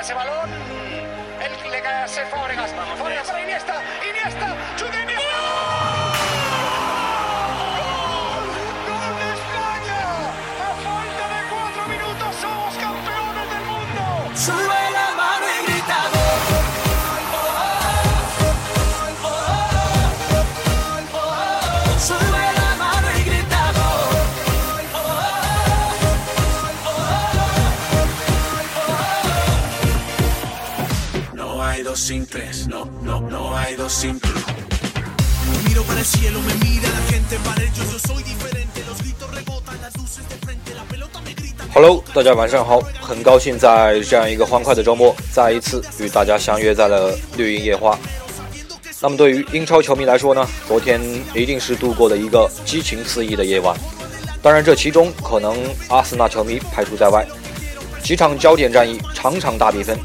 ese balón. Él le cae a Fábregas. Fábregas para Iniesta. Iniesta. ¡Chute Iniesta! Sin tres, no, no, no no i don't think hello，大家晚上好，很高兴在这样一个欢快的周末，再一次与大家相约在了绿茵夜花。那么对于英超球迷来说呢，昨天一定是度过了一个激情四溢的夜晚。当然，这其中可能阿森纳球迷排除在外。几场焦点战役，场场大比分。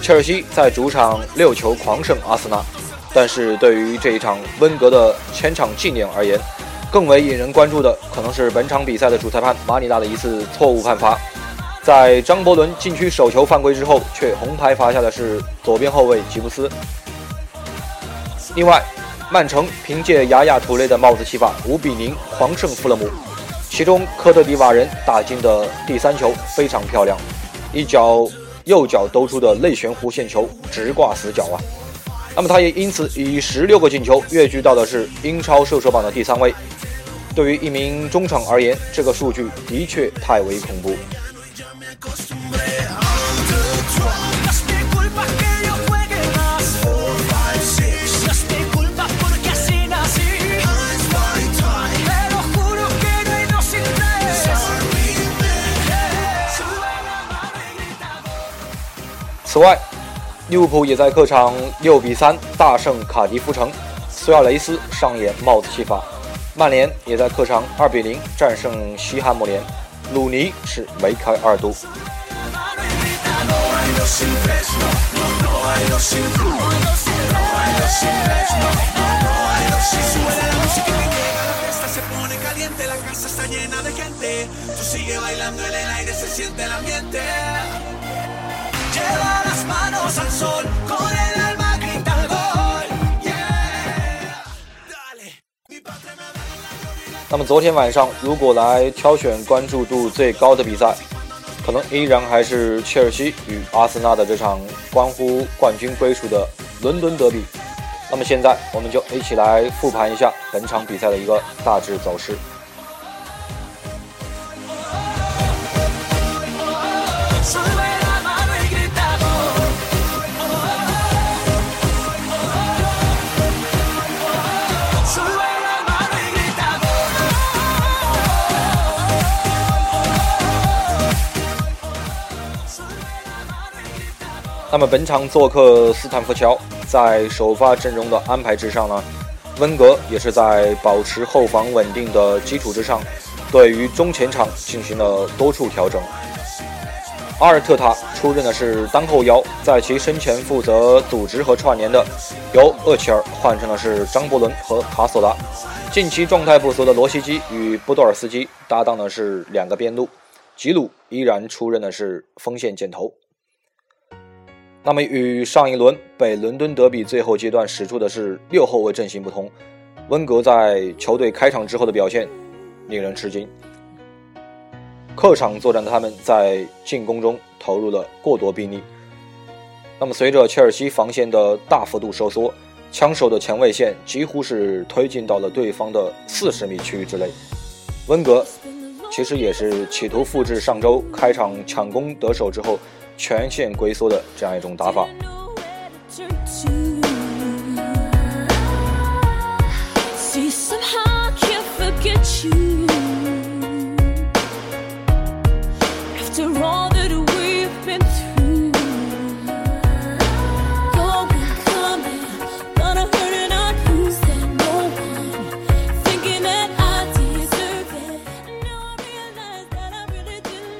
切尔西在主场六球狂胜阿森纳，但是对于这一场温格的前场纪念而言，更为引人关注的可能是本场比赛的主裁判马里纳的一次错误判罚。在张伯伦禁区手球犯规之后，却红牌罚下的是左边后卫吉布斯。另外，曼城凭借雅亚图雷的帽子戏法五比零狂胜富勒姆，其中科特迪瓦人打进的第三球非常漂亮，一脚右脚兜出的内旋弧线球直挂死角啊！那么他也因此以十六个进球跃居到的是英超射手榜的第三位。对于一名中场而言，这个数据的确太为恐怖。此外，利物浦也在客场六比三大胜卡迪夫城，苏亚雷斯上演帽子戏法；曼联也在客场二比零战胜西汉姆联，鲁尼是梅开二度。那么昨天晚上，如果来挑选关注度最高的比赛，可能依然还是切尔西与阿森纳的这场关乎冠军归属的伦敦德比。那么现在，我们就一起来复盘一下本场比赛的一个大致走势。那么本场做客斯坦福桥，在首发阵容的安排之上呢，温格也是在保持后防稳定的基础之上，对于中前场进行了多处调整。阿尔特塔出任的是单后腰，在其身前负责组织和串联的，由厄齐尔换成的是张伯伦和卡索拉。近期状态不俗的罗西基与波多尔斯基搭档的是两个边路，吉鲁依然出任的是锋线箭头。那么与上一轮北伦敦德比最后阶段使出的是六后卫阵型不同，温格在球队开场之后的表现令人吃惊。客场作战的他们在进攻中投入了过多兵力。那么随着切尔西防线的大幅度收缩，枪手的前卫线几乎是推进到了对方的四十米区域之内。温格其实也是企图复制上周开场抢攻得手之后全线龟缩的这样一种打法。See, somehow I can't forget you.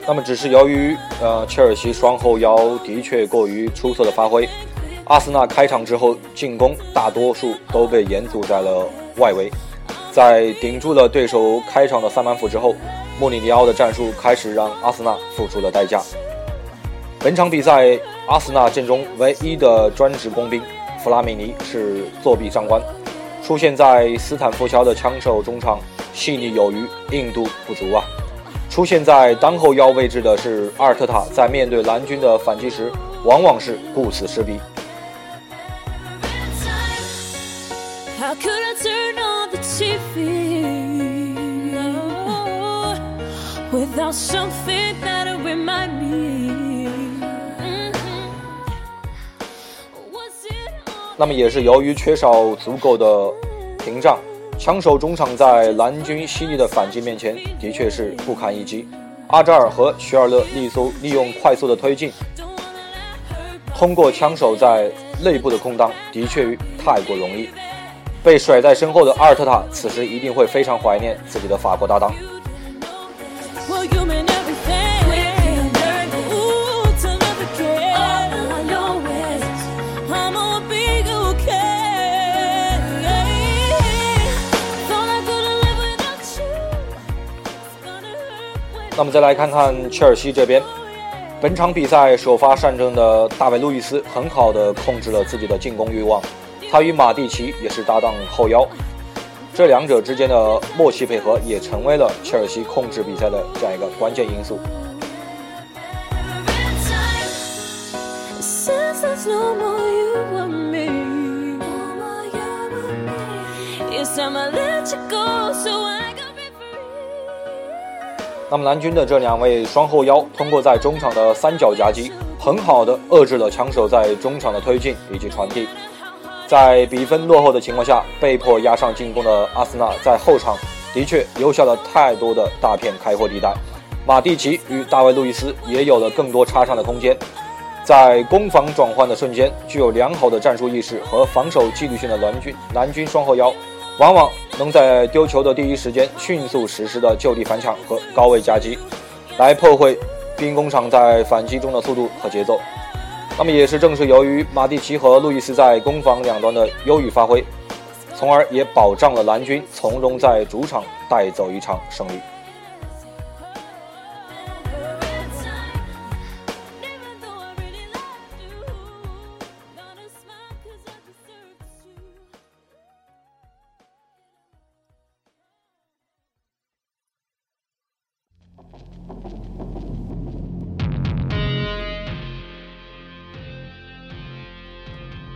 那么只是由于呃切尔西双后腰的确过于出色的发挥，阿森纳开场之后进攻大多数都被延阻在了外围，在顶住了对手开场的三板斧之后，穆里尼奥的战术开始让阿森纳付出了代价。本场比赛阿森纳阵中唯一的专职工兵弗拉米尼是作弊上官，出现在斯坦福桥的枪手中场细腻有余，硬度不足啊。出现在当后腰位置的是阿尔特塔，在面对蓝军的反击时，往往是顾此失彼。Oh? Mhm. 那么也是由于缺少足够的屏障，枪手中场在蓝军犀利的反击面前，的确是不堪一击。阿扎尔和徐尔勒利苏利用快速的推进，通过枪手在内部的空档，的确太过容易。被甩在身后的阿尔特塔，此时一定会非常怀念自己的法国搭档。那么再来看看切尔西这边，本场比赛首发上阵的大卫·路易斯很好的控制了自己的进攻欲望，他与马蒂奇也是搭档后腰，这两者之间的默契配合也成为了切尔西控制比赛的这样一个关键因素。Since there's no more you and me, it's time I let you go so I. 那么蓝军的这两位双后腰通过在中场的三角夹击，很好的遏制了枪手在中场的推进以及传递。在比分落后的情况下，被迫压上进攻的阿森纳在后场的确留下了太多的大片开阔地带。马蒂奇与大卫·路易斯也有了更多插上的空间。在攻防转换的瞬间，具有良好的战术意识和防守纪律性的蓝军蓝军双后腰，往往能在丢球的第一时间迅速实施的就地反抢和高位夹击，来破坏兵工厂在反击中的速度和节奏。那么也是正是由于马蒂奇和路易斯在攻防两端的优异发挥，从而也保障了蓝军从容在主场带走一场胜利。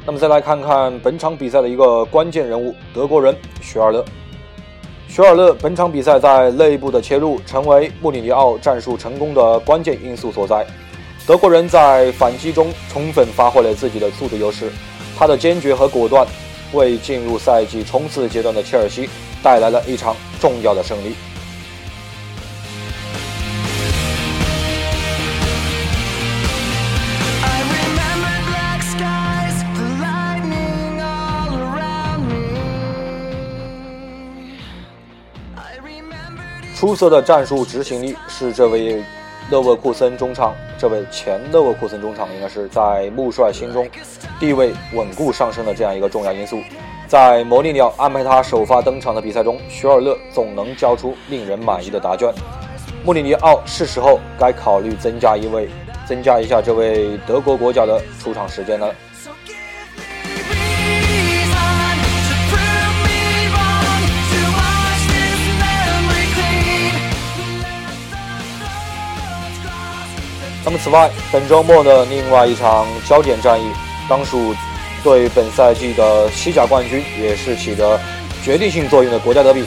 那么再来看看本场比赛的一个关键人物——德国人许尔勒。许尔勒本场比赛在内部的切入，成为穆里尼奥战术成功的关键因素所在。德国人在反击中充分发挥了自己的速度优势，他的坚决和果断，为进入赛季冲刺阶段的切尔西带来了一场重要的胜利。出色的战术执行力是这位勒沃库森中场，这位前勒沃库森中场应该是在穆帅心中地位稳固上升的这样一个重要因素。在摩利尼奥安排他首发登场的比赛中，许尔勒总能交出令人满意的答卷。穆里尼奥是时候该考虑增加一位，增加一下这位德国国脚的出场时间了。那么，此外，本周末的另外一场焦点战役，当属对本赛季的西甲冠军也是起着决定性作用的国家德比。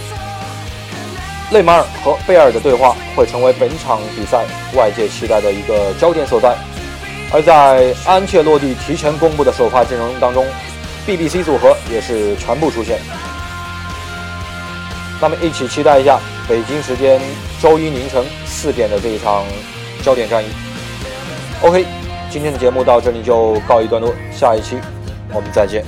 内马尔和贝尔的对话会成为本场比赛外界期待的一个焦点所在。而在安切洛蒂提前公布的首发阵容当中，BBC 组合也是全部出现。那么，一起期待一下北京时间周一凌晨四点的这一场焦点战役。OK，今天的节目到这里就告一段落，下一期我们再见。